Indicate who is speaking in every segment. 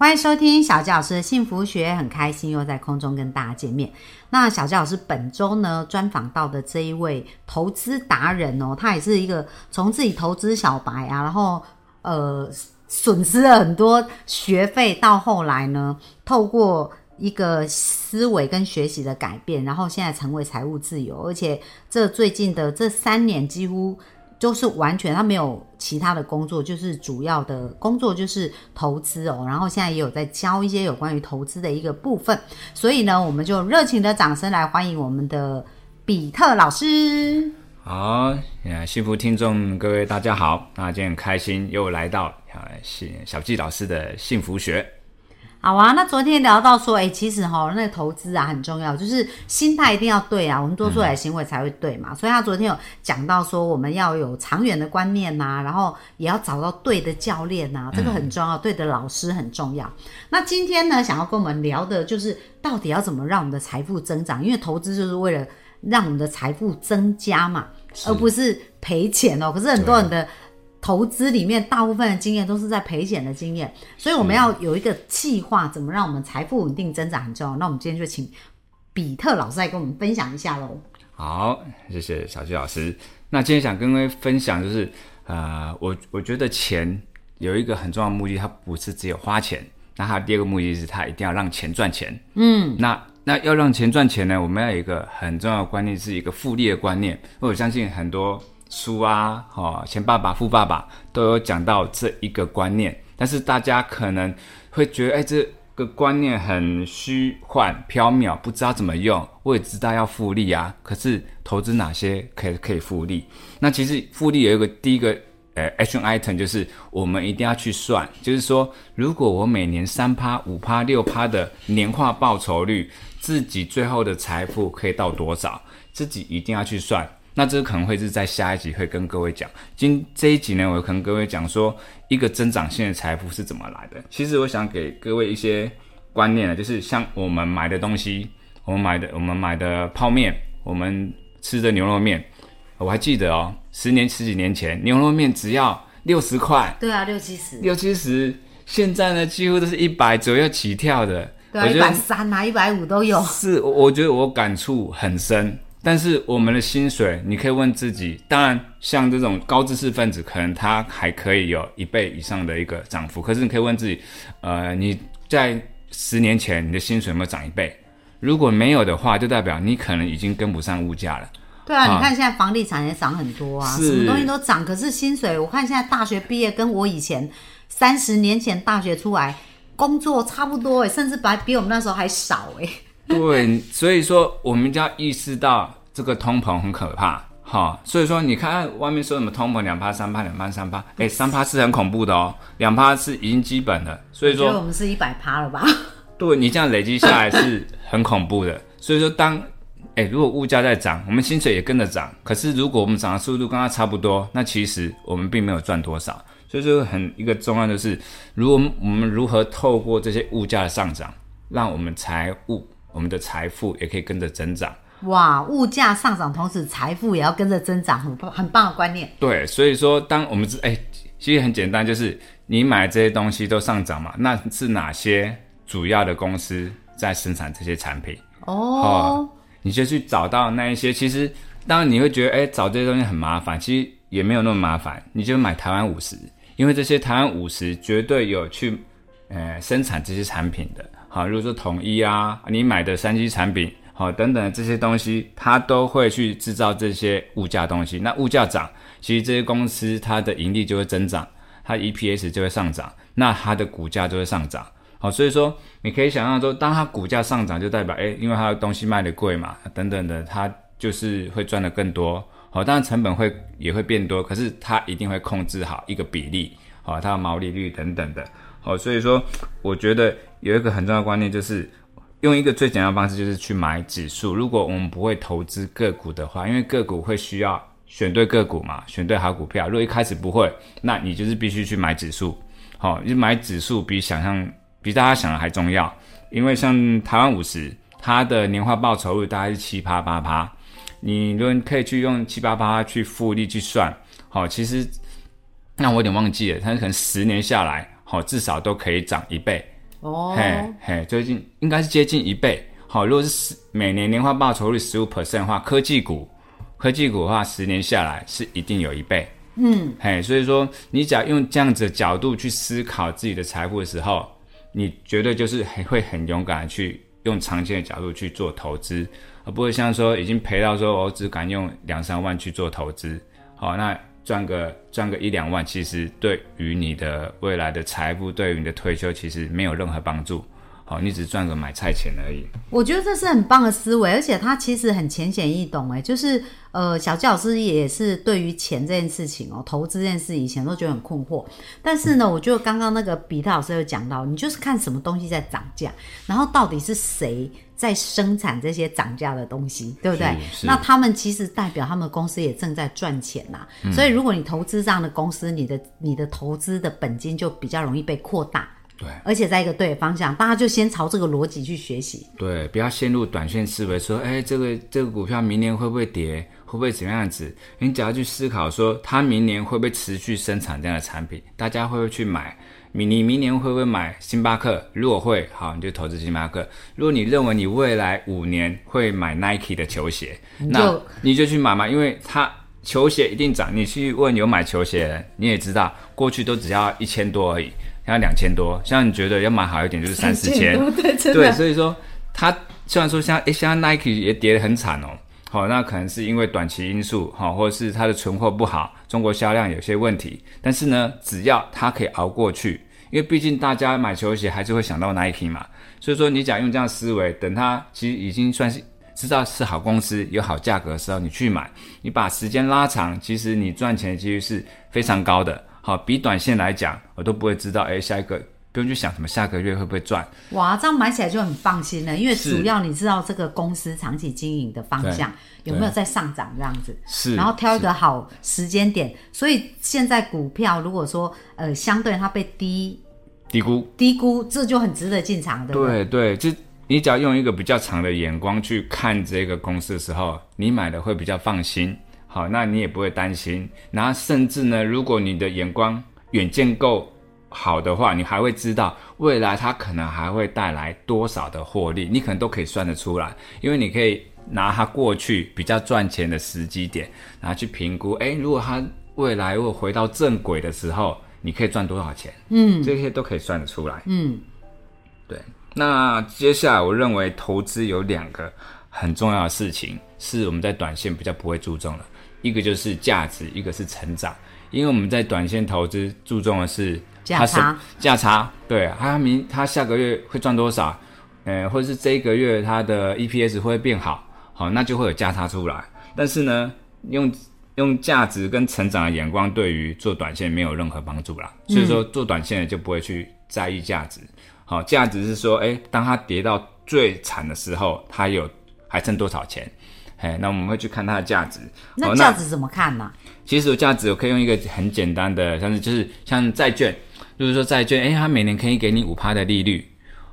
Speaker 1: 欢迎收听小纪老师的幸福学，很开心又在空中跟大家见面。那小纪老师本周呢专访到的这一位投资达人哦，他也是一个从自己投资小白啊，然后呃损失了很多学费，到后来呢，透过一个思维跟学习的改变，然后现在成为财务自由，而且这最近的这三年几乎。就是完全他没有其他的工作，就是主要的工作就是投资哦。然后现在也有在教一些有关于投资的一个部分，所以呢，我们就热情的掌声来欢迎我们的比特老师。
Speaker 2: 好，幸福听众各位大家好，那今天很开心又来到啊小纪老师的幸福学。
Speaker 1: 好啊，那昨天聊到说，哎，其实哈，那个投资啊很重要，就是心态一定要对啊，我们做出来行为才会对嘛。所以他昨天有讲到说，我们要有长远的观念呐，然后也要找到对的教练呐，这个很重要，对的老师很重要。那今天呢，想要跟我们聊的就是到底要怎么让我们的财富增长，因为投资就是为了让我们的财富增加嘛，而不是赔钱哦。可是很多人的。投资里面大部分的经验都是在赔钱的经验，所以我们要有一个计划，怎么让我们财富稳定增长很重要。那我们今天就请比特老师来跟我们分享一下喽。
Speaker 2: 好，谢谢小徐老师。那今天想跟各位分享，就是呃，我我觉得钱有一个很重要的目的，它不是只有花钱，那它第二个目的是它一定要让钱赚钱。嗯，那那要让钱赚钱呢，我们要有一个很重要的观念，是一个复利的观念。我相信很多。书啊，哈，前爸爸、富爸爸都有讲到这一个观念，但是大家可能会觉得，哎，这个观念很虚幻、缥缈，不知道怎么用。我也知道要复利啊，可是投资哪些可以可以复利？那其实复利有一个第一个呃 action item，就是我们一定要去算，就是说，如果我每年三趴、五趴、六趴的年化报酬率，自己最后的财富可以到多少？自己一定要去算。那这个可能会是在下一集会跟各位讲。今这一集呢，我可能各位讲说一个增长性的财富是怎么来的。其实我想给各位一些观念呢，就是像我们买的东西，我们买的我们买的泡面，我们吃的牛肉面，我还记得哦，十年十几年前牛肉面只要六十块，
Speaker 1: 对啊，六七十，
Speaker 2: 六七十。现在呢，几乎都是一百左右起跳的，
Speaker 1: 对，啊一百三啊，一百五都有。
Speaker 2: 是，我觉得我感触很深。但是我们的薪水，你可以问自己。当然，像这种高知识分子，可能他还可以有一倍以上的一个涨幅。可是你可以问自己，呃，你在十年前你的薪水有没有涨一倍？如果没有的话，就代表你可能已经跟不上物价了。
Speaker 1: 对啊，你看现在房地产也涨很多啊，什么东西都涨。可是薪水，我看现在大学毕业跟我以前三十年前大学出来工作差不多，哎，甚至比比我们那时候还少，哎。
Speaker 2: 对，所以说我们就要意识到这个通膨很可怕，哈。所以说你看外面说什么通膨两趴三趴两趴三趴，哎，三趴是很恐怖的哦，两趴是已经基本的。所以说
Speaker 1: 我们是一百趴了吧？
Speaker 2: 对你这样累积下来是很恐怖的。所以说当哎如果物价在涨，我们薪水也跟着涨，可是如果我们涨的速度跟它差不多，那其实我们并没有赚多少。所以说很一个重要的是，如果我们如何透过这些物价的上涨，让我们财务。我们的财富也可以跟着增长。
Speaker 1: 哇，物价上涨，同时财富也要跟着增长，很很棒的观念。
Speaker 2: 对，所以说，当我们是哎，其实很简单，就是你买这些东西都上涨嘛，那是哪些主要的公司在生产这些产品？哦，你就去找到那一些。其实，当然你会觉得，哎，找这些东西很麻烦，其实也没有那么麻烦。你就买台湾五十，因为这些台湾五十绝对有去呃生产这些产品的。好，如果说统一啊，你买的三 G 产品，好等等这些东西，它都会去制造这些物价东西。那物价涨，其实这些公司它的盈利就会增长，它 EPS 就会上涨，那它的股价就会上涨。好，所以说你可以想象说，当它股价上涨，就代表诶，因为它的东西卖的贵嘛，等等的，它就是会赚的更多。好，当然成本会也会变多，可是它一定会控制好一个比例，好，它的毛利率等等的。好，所以说我觉得。有一个很重要的观念，就是用一个最简单的方式，就是去买指数。如果我们不会投资个股的话，因为个股会需要选对个股嘛，选对好股票。如果一开始不会，那你就是必须去买指数。好，就买指数比想象比大家想的还重要，因为像台湾五十，它的年化报酬率大概是七趴八趴，你如果可以去用七八八去复利去算，好，其实那我有点忘记了，它可能十年下来，好，至少都可以涨一倍。
Speaker 1: 哦，
Speaker 2: 嘿，嘿，最近应该是接近一倍。好，如果是十每年年化报酬率十五 percent 的话，科技股，科技股的话，十年下来是一定有一倍。嗯，嘿，所以说你只要用这样子的角度去思考自己的财富的时候，你绝对就是很会很勇敢的去用长期的角度去做投资，而不会像说已经赔到说我只敢用两三万去做投资。好，那赚个赚个一两万，其实对于你的未来的财富，对于你的退休，其实没有任何帮助。好，你只赚个买菜钱而已。
Speaker 1: 我觉得这是很棒的思维，而且它其实很浅显易懂。哎，就是呃，小季老师也是对于钱这件事情哦，投资这件事以前都觉得很困惑。但是呢，我觉得刚刚那个比特老师有讲到，你就是看什么东西在涨价，然后到底是谁在生产这些涨价的东西，对不对？那他们其实代表他们公司也正在赚钱呐、所以如果你投资这样的公司，你的你的投资的本金就比较容易被扩大。
Speaker 2: 对
Speaker 1: 而且在一个对的方向，大家就先朝这个逻辑去学习。
Speaker 2: 对，不要陷入短线思维，说，哎，这个这个股票明年会不会跌，会不会怎么样子？你只要去思考说，它明年会不会持续生产这样的产品，大家会不会去买？你你明年会不会买星巴克？如果会，好，你就投资星巴克。如果你认为你未来五年会买 Nike 的球鞋，那
Speaker 1: 就
Speaker 2: 你就去买嘛，因为它球鞋一定涨。你去问有买球鞋的人，你也知道，过去都只要一千多而已，现在两千多。像你觉得要买好一点，就是三四千。
Speaker 1: 对，
Speaker 2: 对，所以说它虽然说像诶，现在 Nike 也跌得很惨哦，好、那可能是因为短期因素，好、或者是它的存货不好，中国销量有些问题。但是呢，只要它可以熬过去，因为毕竟大家买球鞋还是会想到 Nike 嘛，所以说你只要用这样思维，等它其实已经算是。知道是好公司有好价格的时候，你去买，你把时间拉长，其实你赚钱的几率是非常高的。好，比短线来讲，我都不会知道，诶，下一个不用去想什么下个月会不会赚，
Speaker 1: 哇，这样买起来就很放心了，因为主要你知道这个公司长期经营的方向有没有在上涨这样子，
Speaker 2: 是，
Speaker 1: 然后挑一个好时间点。所以现在股票如果说呃相对它被低
Speaker 2: 低估，
Speaker 1: 低估，这就很值得进场，对不对？
Speaker 2: 对对，就你只要用一个比较长的眼光去看这个公司的时候，你买的会比较放心。好，那你也不会担心。然后甚至呢，如果你的眼光远见够好的话，你还会知道未来它可能还会带来多少的获利，你可能都可以算得出来，因为你可以拿它过去比较赚钱的时机点，然后去评估，诶，如果它未来如果回到正轨的时候，你可以赚多少钱？嗯，这些都可以算得出来。
Speaker 1: 嗯，
Speaker 2: 对，那接下来我认为投资有两个很重要的事情，是我们在短线比较不会注重的，一个就是价值，一个是成长。因为我们在短线投资注重的是
Speaker 1: 价差，
Speaker 2: 价差，对，它明它下个月会赚多少，呃，或者是这一个月它的 EPS 会变好，好，那就会有价差出来。但是呢，用用价值跟成长的眼光，对于做短线没有任何帮助啦。所以说，做短线的就不会去在意价值。好，价值是说，诶，当它跌到最惨的时候，它有还剩多少钱？哎，那我们会去看它的价值。
Speaker 1: 那价值怎么看呢、
Speaker 2: 其实有价值，我可以用一个很简单的，像是就是像债券，就是说债券，诶，它每年可以给你五趴的利率，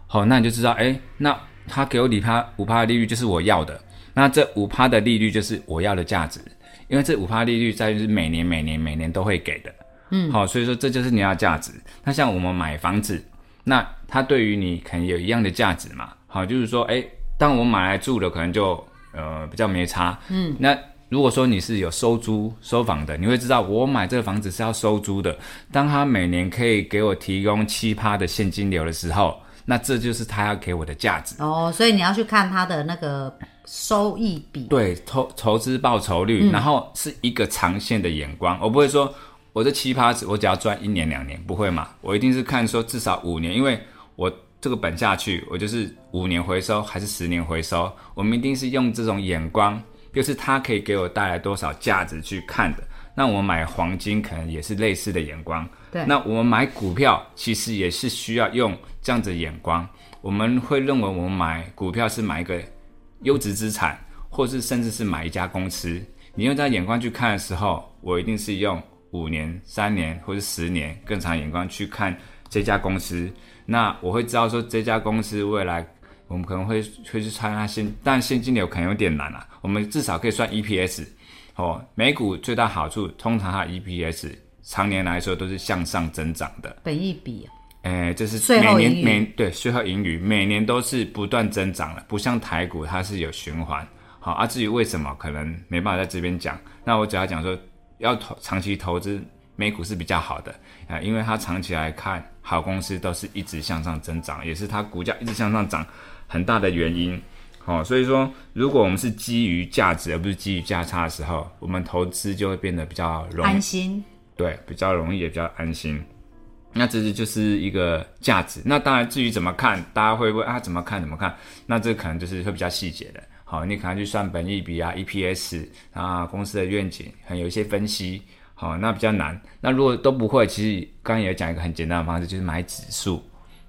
Speaker 2: 好，那你就知道，诶，那它给我五趴五趴的利率就是我要的，那这五趴的利率就是我要的价值，因为这五趴利率债券是每年每年每年都会给的，嗯，好，所以说这就是你要价值。那像我们买房子，那它对于你可能有一样的价值嘛，好，就是说，诶，当我买来住的，可能就呃比较没差，嗯，那。如果说你是有收租收房的，你会知道我买这个房子是要收租的。当他每年可以给我提供七趴的现金流的时候，那这就是他要给我的价值。
Speaker 1: 哦，所以你要去看他的那个收益比。
Speaker 2: 对，投投资报酬率，然后是一个长线的眼光。我不会说我这七趴我只要赚一年两年，不会嘛？我一定是看说至少五年，因为我这个本下去，我就是五年回收还是十年回收，我们一定是用这种眼光。就是它可以给我带来多少价值去看的。那我们买黄金可能也是类似的眼光。
Speaker 1: 对
Speaker 2: 那我们买股票其实也是需要用这样子的眼光。我们会认为我们买股票是买一个优质资产，或是甚至是买一家公司。你用这样眼光去看的时候，我一定是用五年、三年或者十年更长眼光去看这家公司。那我会知道说这家公司未来我们可能会会去参它现，但现金流可能有点难啊。我们至少可以算 EPS 哦，美股最大好处，通常它 EPS 常年来说都是向上增长的。
Speaker 1: 本益比，
Speaker 2: 诶，这是每年每对税后盈余每年都是不断增长的，不像台股它是有循环。好啊，至于为什么可能没办法在这边讲，那我只要讲说要投长期投资美股是比较好的啊，因为它长期来看好公司都是一直向上增长，也是它股价一直向上涨很大的原因。好、所以说如果我们是基于价值而不是基于价差的时候，我们投资就会变得比较容易
Speaker 1: 安心。
Speaker 2: 对，比较容易也比较安心。那这是就是一个价值。那当然，至于怎么看，大家会问啊，怎么看怎么看？那这可能就是会比较细节的。好，你可能去算本益比啊、EPS 啊、公司的愿景，还有一些分析。好，那比较难。那如果都不会，其实刚刚也讲一个很简单的方式，就是买指数。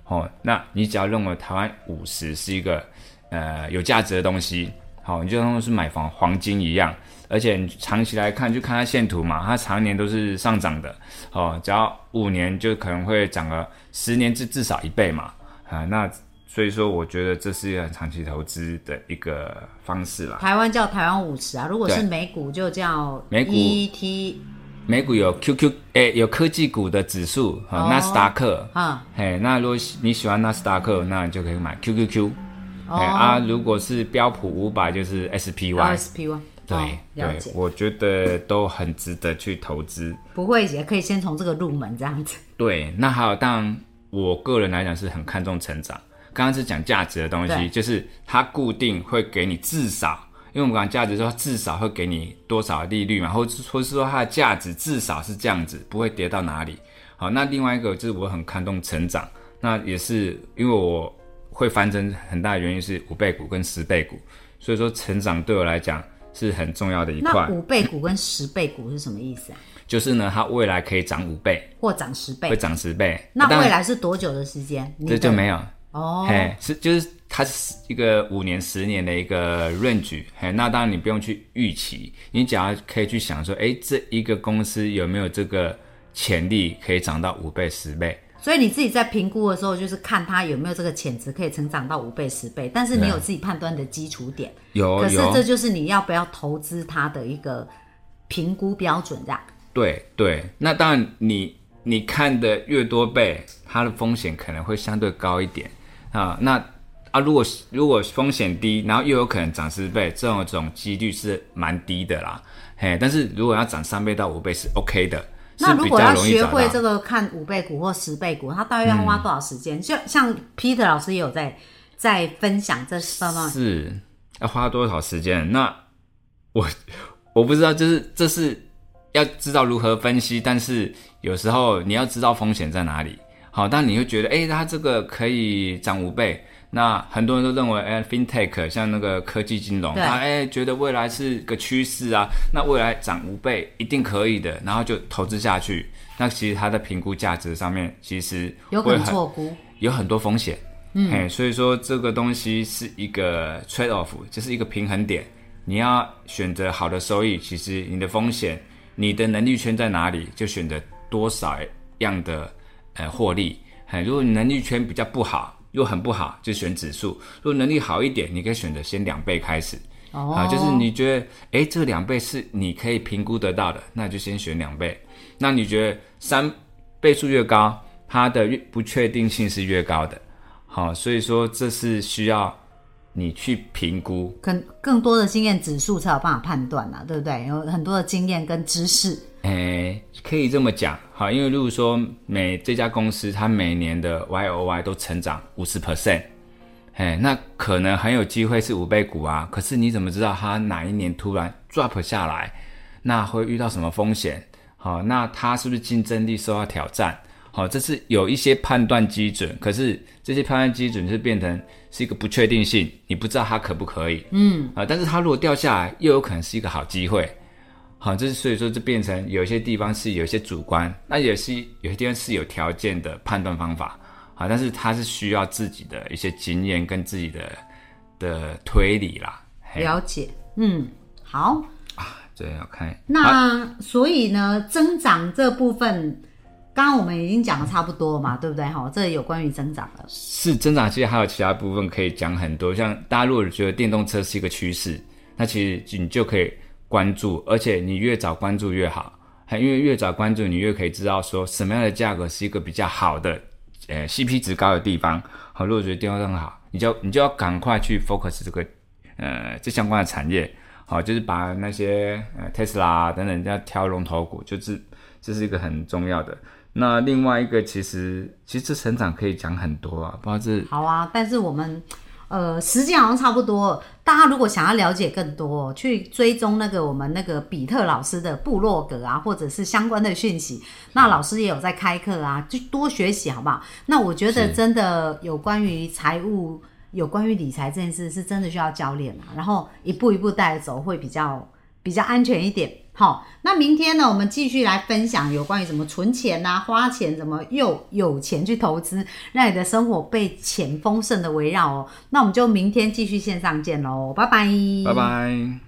Speaker 2: 哦，那你只要认为台湾五十是一个呃有价值的东西，好，你就当做是买房黄金一样，而且你长期来看，就看它线图嘛，它常年都是上涨的，哦，只要五年就可能会涨个十年至至少一倍嘛，啊，那所以说我觉得这是一个很长期投资的一个方式啦。
Speaker 1: 台湾叫台湾五十啊，如果是美股就叫
Speaker 2: 美股
Speaker 1: ET
Speaker 2: 美股有 QQ 诶、有科技股的指数，哈、
Speaker 1: 哦
Speaker 2: 纳斯达克，
Speaker 1: 啊，
Speaker 2: 嘿，那如果你喜欢纳斯达克，那你就可以买 QQQ。
Speaker 1: 哦
Speaker 2: 哎啊，如果是标普五百，就是 SPY。
Speaker 1: RSP
Speaker 2: 对、对，，我觉得都很值得去投资。
Speaker 1: 不会也可以先从这个入门这样子。
Speaker 2: 对，那还有，当然我个人来讲是很看重成长。刚刚是讲价值的东西，就是它固定会给你至少，因为我们讲价值说至少会给你多少利率嘛，或者或是说它的价值至少是这样子，不会跌到哪里。好，那另外一个就是我很看重成长，那也是因为我会翻成很大的原因是五倍股跟十倍股，所以说成长对我来讲是很重要的一块
Speaker 1: 那。五倍股跟十倍股是什么意思啊？
Speaker 2: 就是呢，它未来可以涨五倍，
Speaker 1: 或涨十倍
Speaker 2: 会？涨十倍。
Speaker 1: 那未来是多久的时间？
Speaker 2: 这就没有。
Speaker 1: 哦，
Speaker 2: 嘿，是就是它是一个五年、十年的一个 range，嘿，那当然你不用去预期，你只要可以去想说，哎，这一个公司有没有这个潜力可以涨到五倍、十倍？
Speaker 1: 所以你自己在评估的时候，就是看它有没有这个潜质可以成长到五倍、十倍，但是你有自己判断的基础点。有可是这就是你要不要投资它的一个评估标准，这样。
Speaker 2: 对对，那当然你你看的越多倍，它的风险可能会相对高一点啊。那啊，如果如果风险低，然后又有可能涨十倍，这种这种几率是蛮低的啦。嘿，但是如果要涨三倍到五倍是 OK 的，
Speaker 1: 那如果要学会。这个看五倍股或十倍股，它大约要花多少时间？就像 Peter 老师也有在在分享这方面。
Speaker 2: 是要花多少时间？那我我不知道，就是这是要知道如何分析，但是有时候你要知道风险在哪里。好，但你会觉得，哎、它这个可以涨五倍。那很多人都认为，哎、f i n t e c h 像那个科技金融，
Speaker 1: 对
Speaker 2: 它哎、觉得未来是个趋势啊，那未来涨五倍一定可以的，然后就投资下去。那其实它的评估价值上面其实
Speaker 1: 有可能
Speaker 2: 会很
Speaker 1: 错估，
Speaker 2: 有很多风险。嗯，嘿，所以说这个东西是一个 trade off，就是一个平衡点。你要选择好的收益，其实你的风险，你的能力圈在哪里，就选择多少样的呃获利。嘿，如果你能力圈比较不好，又很不好，就选指数；如果能力好一点，你可以选择先两倍开始。
Speaker 1: 哦，
Speaker 2: 啊，就是你觉得，诶，这两倍是你可以评估得到的，那就先选两倍。那你觉得三倍数越高，它的越不确定性是越高的。好，所以说这是需要你去评估。
Speaker 1: 更更多的经验指数才有办法判断啊，对不对？有很多的经验跟知识，
Speaker 2: 诶，可以这么讲，好，因为如果说每这家公司它每年的 Y O Y 都成长五十 percent，哎，那可能很有机会是五倍股啊。可是你怎么知道它哪一年突然 drop 下来？那会遇到什么风险？好，那它是不是竞争力受到挑战？好，这是有一些判断基准，可是这些判断基准是变成是一个不确定性，你不知道它可不可以。嗯啊，但是它如果掉下来，又有可能是一个好机会。好，这是所以说这变成有一些地方是有一些主观，那也是有些地方是有条件的判断方法。好，但是它是需要自己的一些经验跟自己的的推理啦。
Speaker 1: 了解。嗯，好啊，
Speaker 2: 对，要看。
Speaker 1: 那所以呢，增长这部分，刚刚我们已经讲的差不多了嘛，对不对？哈，这有关于增长的。
Speaker 2: 是增长，其实还有其他部分可以讲很多。像大家如果觉得电动车是一个趋势，那其实你就可以关注，而且你越早关注越好。因为越早关注，你越可以知道说什么样的价格是一个比较好的，呃，CP 值高的地方。好，如果觉得地方更好，你就你就要赶快去 focus 这个，呃，这相关的产业。好，就是把那些呃特斯拉等等要挑龙头股，就是这是一个很重要的。那另外一个，其实其实成长可以讲很多啊，不知道这
Speaker 1: 好啊，但是我们呃时间好像差不多。大家如果想要了解更多，去追踪那个我们那个比特老师的部落格啊，或者是相关的讯息，那老师也有在开课啊，就多学习好不好？那我觉得真的有关于财务。有关于理财这件事，是真的需要教练啊，然后一步一步带着走，会比较比较安全一点。好，那明天呢，我们继续来分享有关于怎么存钱呐、花钱，怎么又有钱去投资，让你的生活被钱丰盛的围绕哦。那我们就明天继续线上见喽，拜拜，
Speaker 2: 拜拜。